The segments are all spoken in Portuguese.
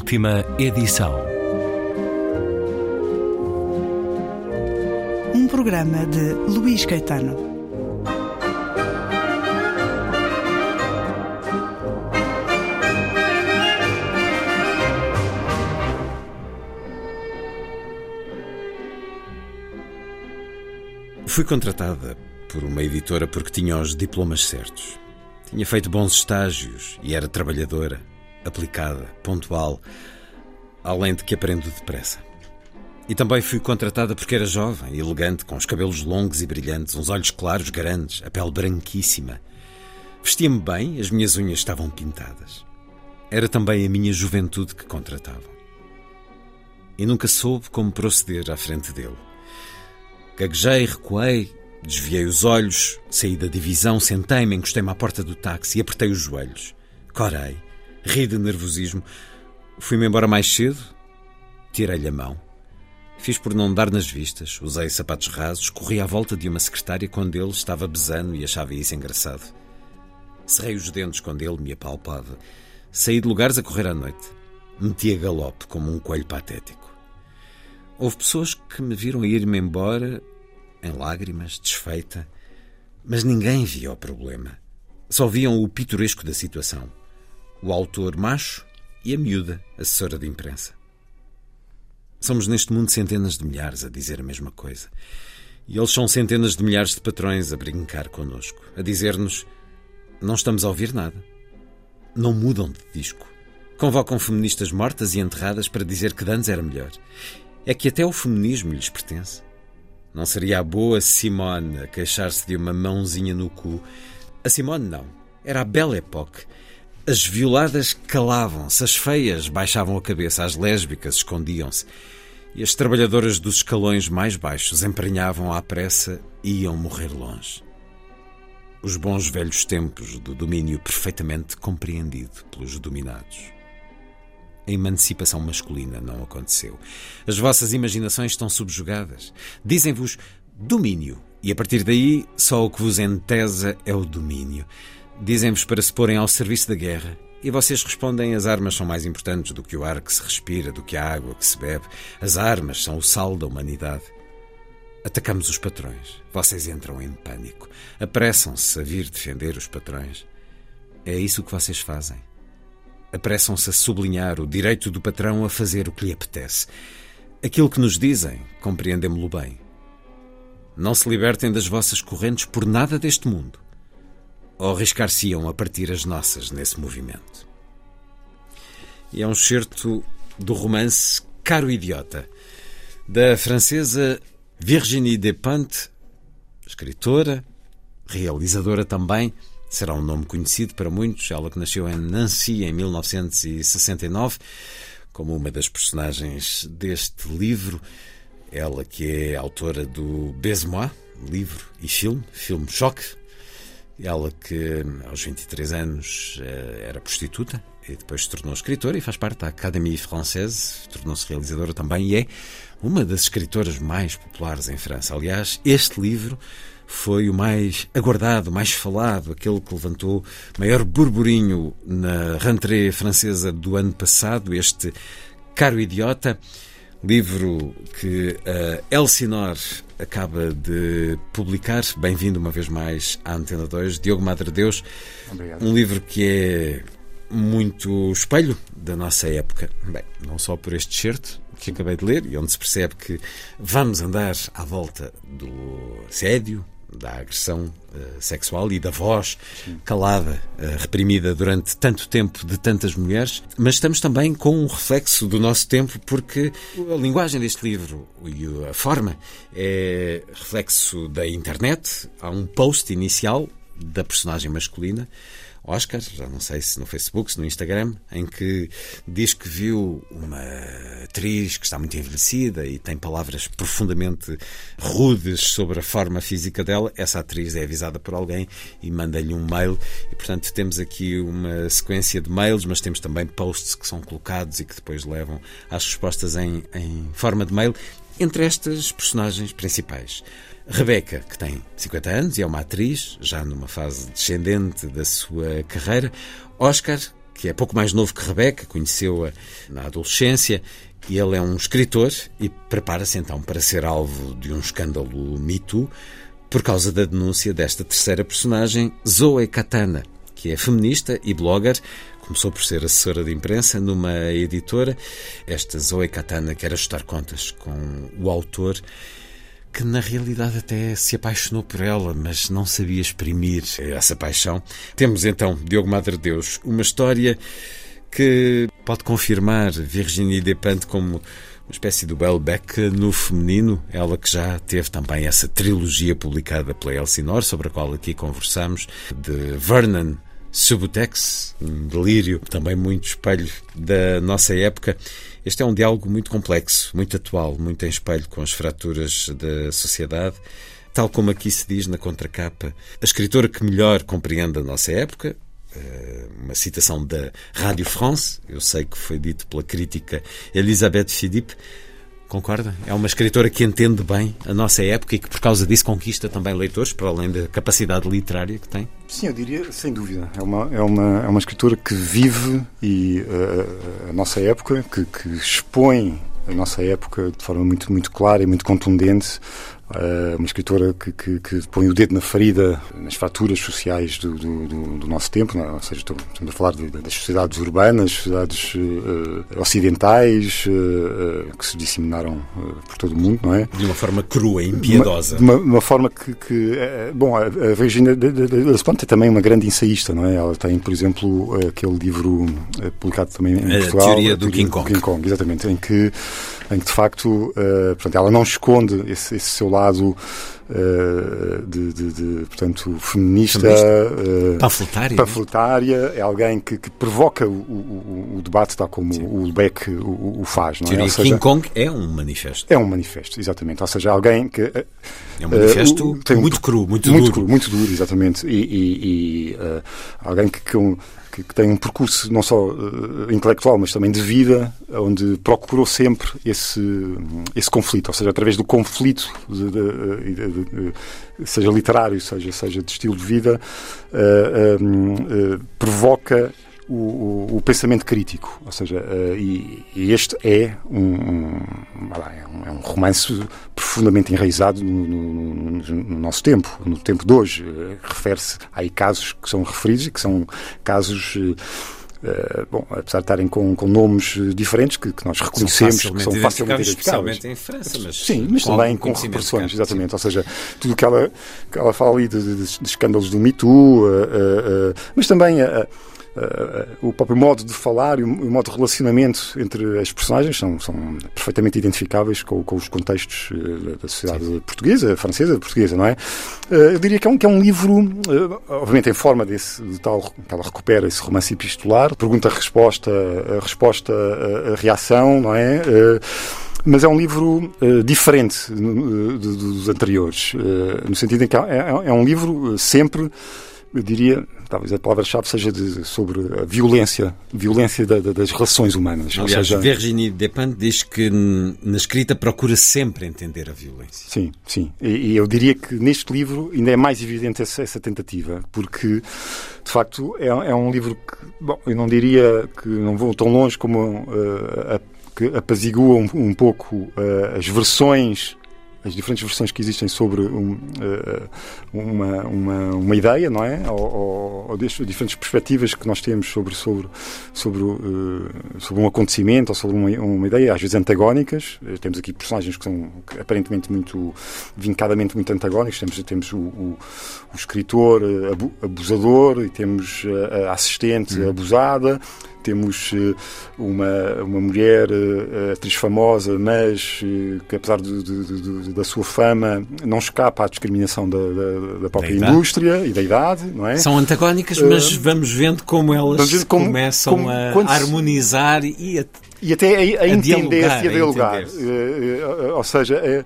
Última edição. Um programa de Luís Caetano. Fui contratada por uma editora porque tinha os diplomas certos. Tinha feito bons estágios e era trabalhadora, aplicada, pontual, além de que aprendo depressa. E também fui contratada porque era jovem, elegante, com os cabelos longos e brilhantes, uns olhos claros grandes, a pele branquíssima. Vestia-me bem, as minhas unhas estavam pintadas. Era também a minha juventude que contratavam. E nunca soube como proceder à frente dele. Gaguejei, recuei, desviei os olhos, saí da divisão, sentei-me, encostei-me à porta do táxi e apertei os joelhos. Corei, ri de nervosismo. Fui-me embora mais cedo, tirei-lhe a mão. Fiz por não dar nas vistas, usei sapatos rasos, corri à volta de uma secretária quando ele estava besando e achava isso engraçado. Cerrei os dentes quando ele me apalpava. Saí de lugares a correr à noite. Meti a galope como um coelho patético. Houve pessoas que me viram ir-me embora em lágrimas, desfeita, mas ninguém via o problema. Só viam o pitoresco da situação. O autor macho e a miúda, assessora de imprensa. Somos neste mundo centenas de milhares a dizer a mesma coisa. E eles são centenas de milhares de patrões a brincar connosco, a dizer-nos: não estamos a ouvir nada. Não mudam de disco. Convocam feministas mortas e enterradas para dizer que Dantes era melhor. É que até o feminismo lhes pertence. Não seria a boa Simone a queixar-se de uma mãozinha no cu. A Simone não. Era a Belle Époque. As violadas calavam-se, as feias baixavam a cabeça, as lésbicas escondiam-se. E as trabalhadoras dos escalões mais baixos emprenhavam à pressa e iam morrer longe. Os bons velhos tempos do domínio perfeitamente compreendido pelos dominados. A emancipação masculina não aconteceu. As vossas imaginações estão subjugadas. Dizem-vos domínio, e a partir daí só o que vos entesa é o domínio. Dizem-vos para se porem ao serviço da guerra, e vocês respondem: as armas são mais importantes do que o ar que se respira, do que a água que se bebe. As armas são o sal da humanidade. Atacamos os patrões. Vocês entram em pânico. Apressam-se a vir defender os patrões. É isso que vocês fazem. Apressam-se a sublinhar o direito do patrão a fazer o que lhe apetece. Aquilo que nos dizem, compreendemo-lo bem. Não se libertem das vossas correntes por nada deste mundo. Ou arriscar-se-iam a partir as nossas nesse movimento. E é um certo do romance Caro Idiota, da francesa Virginie Despentes, escritora, realizadora também, será um nome conhecido para muitos, ela que nasceu em Nancy em 1969, como uma das personagens deste livro, ela que é autora do Baise-moi, livro e filme, filme Choque, ela que aos 23 anos era prostituta e depois se tornou escritora e faz parte da Académie Française, tornou-se realizadora também e é uma das escritoras mais populares em França. Aliás, este livro foi o mais aguardado, mais falado, aquele que levantou maior burburinho na rentrée francesa do ano passado, este Caro Idiota, livro que a Elsinor acaba de publicar. Bem-vindo uma vez mais à Antena 2, Diogo Madre Deus. Obrigado. Um livro que é muito espelho da nossa época. Bem, não só por este certo que acabei de ler e onde se percebe que vamos andar à volta do assédio, da agressão uh, sexual e da voz Sim. calada, uh, reprimida durante tanto tempo de tantas mulheres, mas estamos também com um reflexo do nosso tempo, porque a linguagem deste livro e a forma é reflexo da internet. Há um post inicial da personagem masculina. Oscar, já não sei se no Facebook, se no Instagram, em que diz que viu uma atriz que está muito envelhecida e tem palavras profundamente rudes sobre a forma física dela. Essa atriz é avisada por alguém e manda-lhe um mail. E, portanto, temos aqui uma sequência de mails, mas temos também posts que são colocados e que depois levam às respostas em, em forma de mail entre estas personagens principais. Rebeca, que tem 50 anos e é uma atriz, já numa fase descendente da sua carreira. Oscar, que é pouco mais novo que Rebeca, conheceu-a na adolescência. E ele é um escritor e prepara-se então para ser alvo de um escândalo Me Too por causa da denúncia desta terceira personagem, Zoe Katana, que é feminista e blogger. Começou por ser assessora de imprensa numa editora. Esta Zoe Katana quer ajustar contas com o autor que na realidade até se apaixonou por ela, mas não sabia exprimir essa paixão. Temos então, Diogo Madre Deus, uma história que pode confirmar Virginie Despentes como uma espécie do Belbeck no feminino, ela que já teve também essa trilogia publicada pela Elsinore, sobre a qual aqui conversamos, de Vernon Subutex, um delírio também muito espelho da nossa época. Este é um diálogo muito complexo, muito atual, muito em espelho com as fraturas da sociedade. Tal como aqui se diz na contracapa, a escritora que melhor compreende a nossa época, eh, uma citação da Rádio France, eu sei que foi dito pela crítica Elisabeth Philippe, Concorda? É uma escritora que entende bem a nossa época e que, por causa disso, conquista também leitores, para além da capacidade literária que tem? Sim, eu diria, sem dúvida. É uma, é uma, é uma escritora que vive e, uh, a nossa época, que, que expõe a nossa época de forma muito, muito clara e muito contundente uma escritora que, que, que, põe o dedo na ferida nas fraturas sociais do, do, do, do nosso tempo, não? É? ou seja, estamos a falar de, das sociedades urbanas, sociedades uh, ocidentais uh, que se disseminaram por todo o mundo, não é? De uma forma crua impiedosa. De uma, uma, uma, forma que, que bom, a, a Virginia Despentes é também uma grande ensaísta, não é? Ela tem, por exemplo, aquele livro publicado também em a Portugal, teoria do King Kong. King Kong, exatamente, em que, em que de facto, portanto, ela não esconde esse, esse seu lado uh, de, de, de, portanto, feminista, uh, panfletária, panfletária é alguém que, que provoca o, o, o, debate, tal como Sim. o Beck o, o, faz. Não é? Seja, King Kong é um manifesto. É um manifesto, exatamente. Ou seja, alguém que. É um manifesto uh, muito um, cru, muito, muito duro. Cru, muito duro, exatamente. E, e, e alguém que, que que, que, tem um percurso não só uh, intelectual, mas também de vida, onde procurou sempre esse, esse conflito, ou seja, através do conflito, de, de, de, seja literário, seja, seja de estilo de vida, uh, uh, provoca o, o, o, pensamento crítico. Ou seja, uh, e, e, este é um, um, é um, romance profundamente enraizado no, no, no, nosso tempo, no tempo de hoje. Uh, Refere-se a casos que são referidos e que são casos. Uh, bom, apesar de estarem com, com nomes diferentes que, que nós reconhecemos, são que são facilmente identificáveis. Especialmente em França, mas Sim, mas também com repressões, exatamente. Sim. Ou seja, tudo que ela, que ela fala ali de, de, de escândalos do Me Too, mas também a uh, o próprio modo de falar e o, o, modo de relacionamento entre as personagens são, são perfeitamente identificáveis com, com os contextos uh, da sociedade Sim. portuguesa, francesa, portuguesa, não é? Uh, eu diria que é um, que é um livro, obviamente em forma desse, de tal que ela recupera esse romance epistolar, pergunta-resposta, resposta, a reação, não é? mas é um livro uh, diferente uh, dos anteriores, uh, no sentido em que é, é, é um livro sempre eu diria, talvez a palavra-chave seja de, sobre a violência, violência da, da, das relações humanas. Aliás, seja... Virginie Despentes diz que na escrita procura sempre entender a violência. Sim, sim. E, e eu diria que neste livro ainda é mais evidente essa, essa tentativa, porque de facto é, é, um livro que, bom, eu não diria que não vou tão longe como uh, a, que apazigua um, um pouco uh, as versões as diferentes versões que existem sobre um, uh, uma, uma, uma, ideia, não é? Ou, ou, ou diferentes perspectivas que nós temos sobre, sobre, sobre, uh, sobre um acontecimento ou sobre uma, uma, ideia, às vezes antagónicas. Temos aqui personagens que são aparentemente muito, vincadamente muito antagónicos. Temos, temos o, o, o escritor abusador e temos a assistente uhum. abusada temos eh, uma, uma mulher eh, atriz famosa, mas eh, que apesar de, de, de, da sua fama não escapa à discriminação da, da, da própria da indústria e da idade, não é? São antagónicas, mas vamos vendo como elas como, começam como, a harmonizar e a, e até a, a, a entender-se e a dialogar. Uh, uh, ou seja,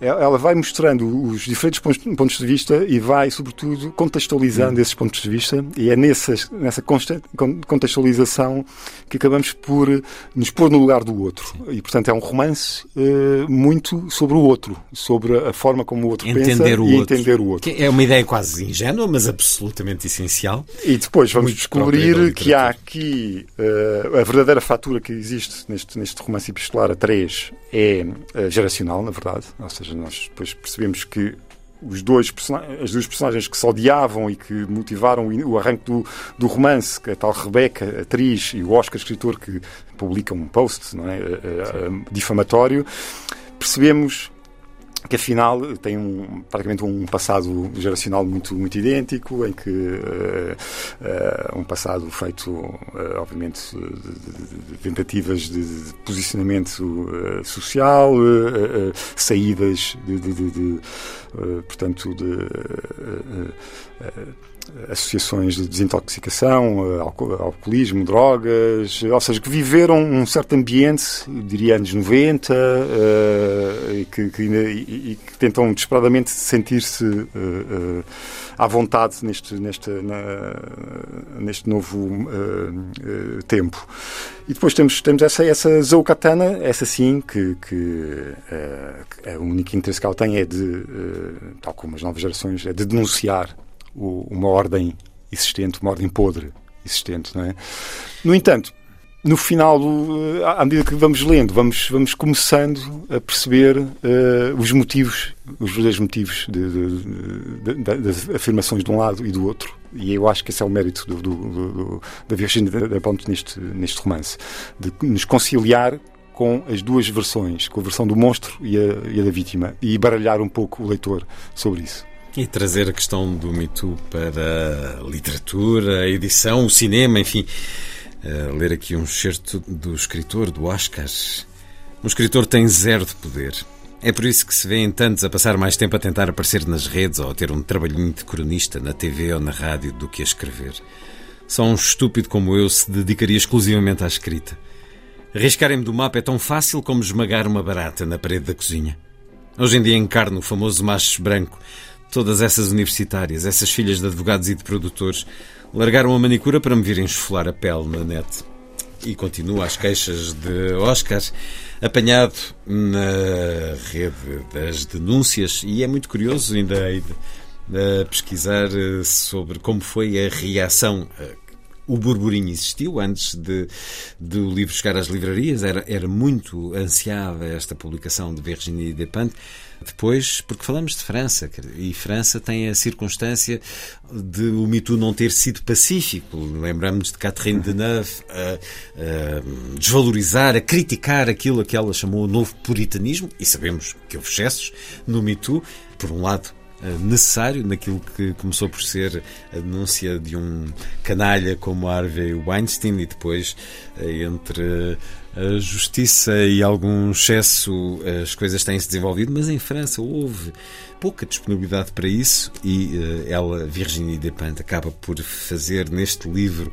ela vai mostrando os diferentes pontos de vista e vai, sobretudo, contextualizando esses pontos de vista e é nessas, nessa contextualização que acabamos por nos pôr no lugar do outro. E, portanto, é um romance uh, muito sobre o outro, sobre a forma como o outro entender pensa o e outro. entender o outro. É uma ideia quase ingênua, mas absolutamente essencial. E depois vamos descobrir que há aqui uh, a verdadeira fatura que existe neste, neste romance epistolar a três é uh, geracional, na verdade. Ou seja, nós depois percebemos que os dois as duas personagens que se odiavam e que motivaram o arranque do, do romance, que é a tal Rebeca, atriz, e o Oscar, escritor, que publica um post não é, difamatório, percebemos que afinal tem um, praticamente um passado geracional muito, muito idêntico, em que uh, uh, um passado feito, uh, obviamente, de, de tentativas de, de posicionamento social, saídas de, portanto, de associações de desintoxicação, eh, alcoolismo, drogas, ou seja, que viveram um certo ambiente, diria anos 90, uh, eh, e, que, que, e, e, que, tentam desesperadamente sentir-se uh, uh, à vontade neste, neste, na, neste novo tempo. E depois temos, temos essa, essa Zoukatana, essa sim, que, que é o único interesse que ela tem é de, tal como as novas gerações, é de denunciar uma ordem existente, uma ordem podre existente. Não é? No entanto, no final, à medida que vamos lendo, vamos, vamos começando a perceber uh, os motivos, os verdadeiros motivos de, de, de, das afirmações de um lado e do outro. E eu acho que esse é o mérito do, do, do, da Virginia da Ponte neste, neste romance, de nos conciliar com as duas versões, com a versão do monstro e a, e a da vítima, e baralhar um pouco o leitor sobre isso. E trazer a questão do Me Too para a literatura, a edição, o cinema, enfim. Uh, ler aqui um excerto do escritor, do Oscar. Um escritor tem zero de poder. É por isso que se vêem tantos a passar mais tempo a tentar aparecer nas redes ou a ter um trabalhinho de cronista na TV ou na rádio do que a escrever. Só um estúpido como eu se dedicaria exclusivamente à escrita. Arriscarem-me do mapa é tão fácil como esmagar uma barata na parede da cozinha. Hoje em dia encarno o famoso macho branco Todas essas universitárias, essas filhas de advogados e de produtores, largaram a manicura para me virem esfolar a pele na net. E continua as queixas de Oscar, apanhado na rede das denúncias, e é muito curioso ainda a pesquisar eh, sobre como foi a reação eh, o burburinho existiu antes de, do livro chegar às livrarias, era, era muito ansiada esta publicação de Virginie Despentes. Depois, porque falamos de França, e França tem a circunstância de o mito não ter sido pacífico. Lembramos de Catherine Deneuve a, a desvalorizar, a criticar aquilo que ela chamou o novo puritanismo, e sabemos que houve excessos no mito. Por um lado, necessário naquilo que começou por ser a denúncia de um canalha como Harvey Weinstein e depois eh, entre a justiça e algum excesso as coisas têm se desenvolvido, mas em França houve pouca disponibilidade para isso e ela, Virginie Despentes, acaba por fazer neste livro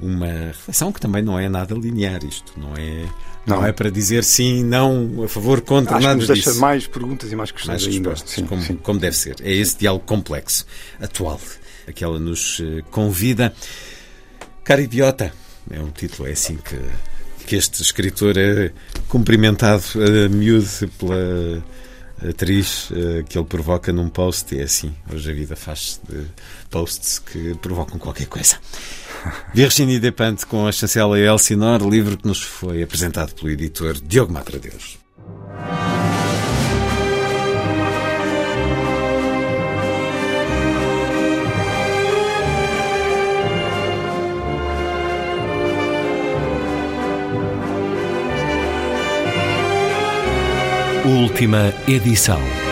uma reflexão que também não é nada linear isto, não é não, não é para dizer sim, não, a favor, contra, Acho nada que nos disso. deixa mais perguntas e mais questões mais ainda. Sim, como, sim. como deve ser. É esse diálogo complexo, atual, a que ela nos eh, convida. Cara idiota, é um título, é assim que que este escritor é cumprimentado a miúdo pela atriz uh, que ele provoca num post e é assim, hoje a vida faz de posts que provocam qualquer coisa. Virginie Despentes com a chancela Elsinore, livro que nos foi apresentado pelo editor Diogo Matradeus. Última edição.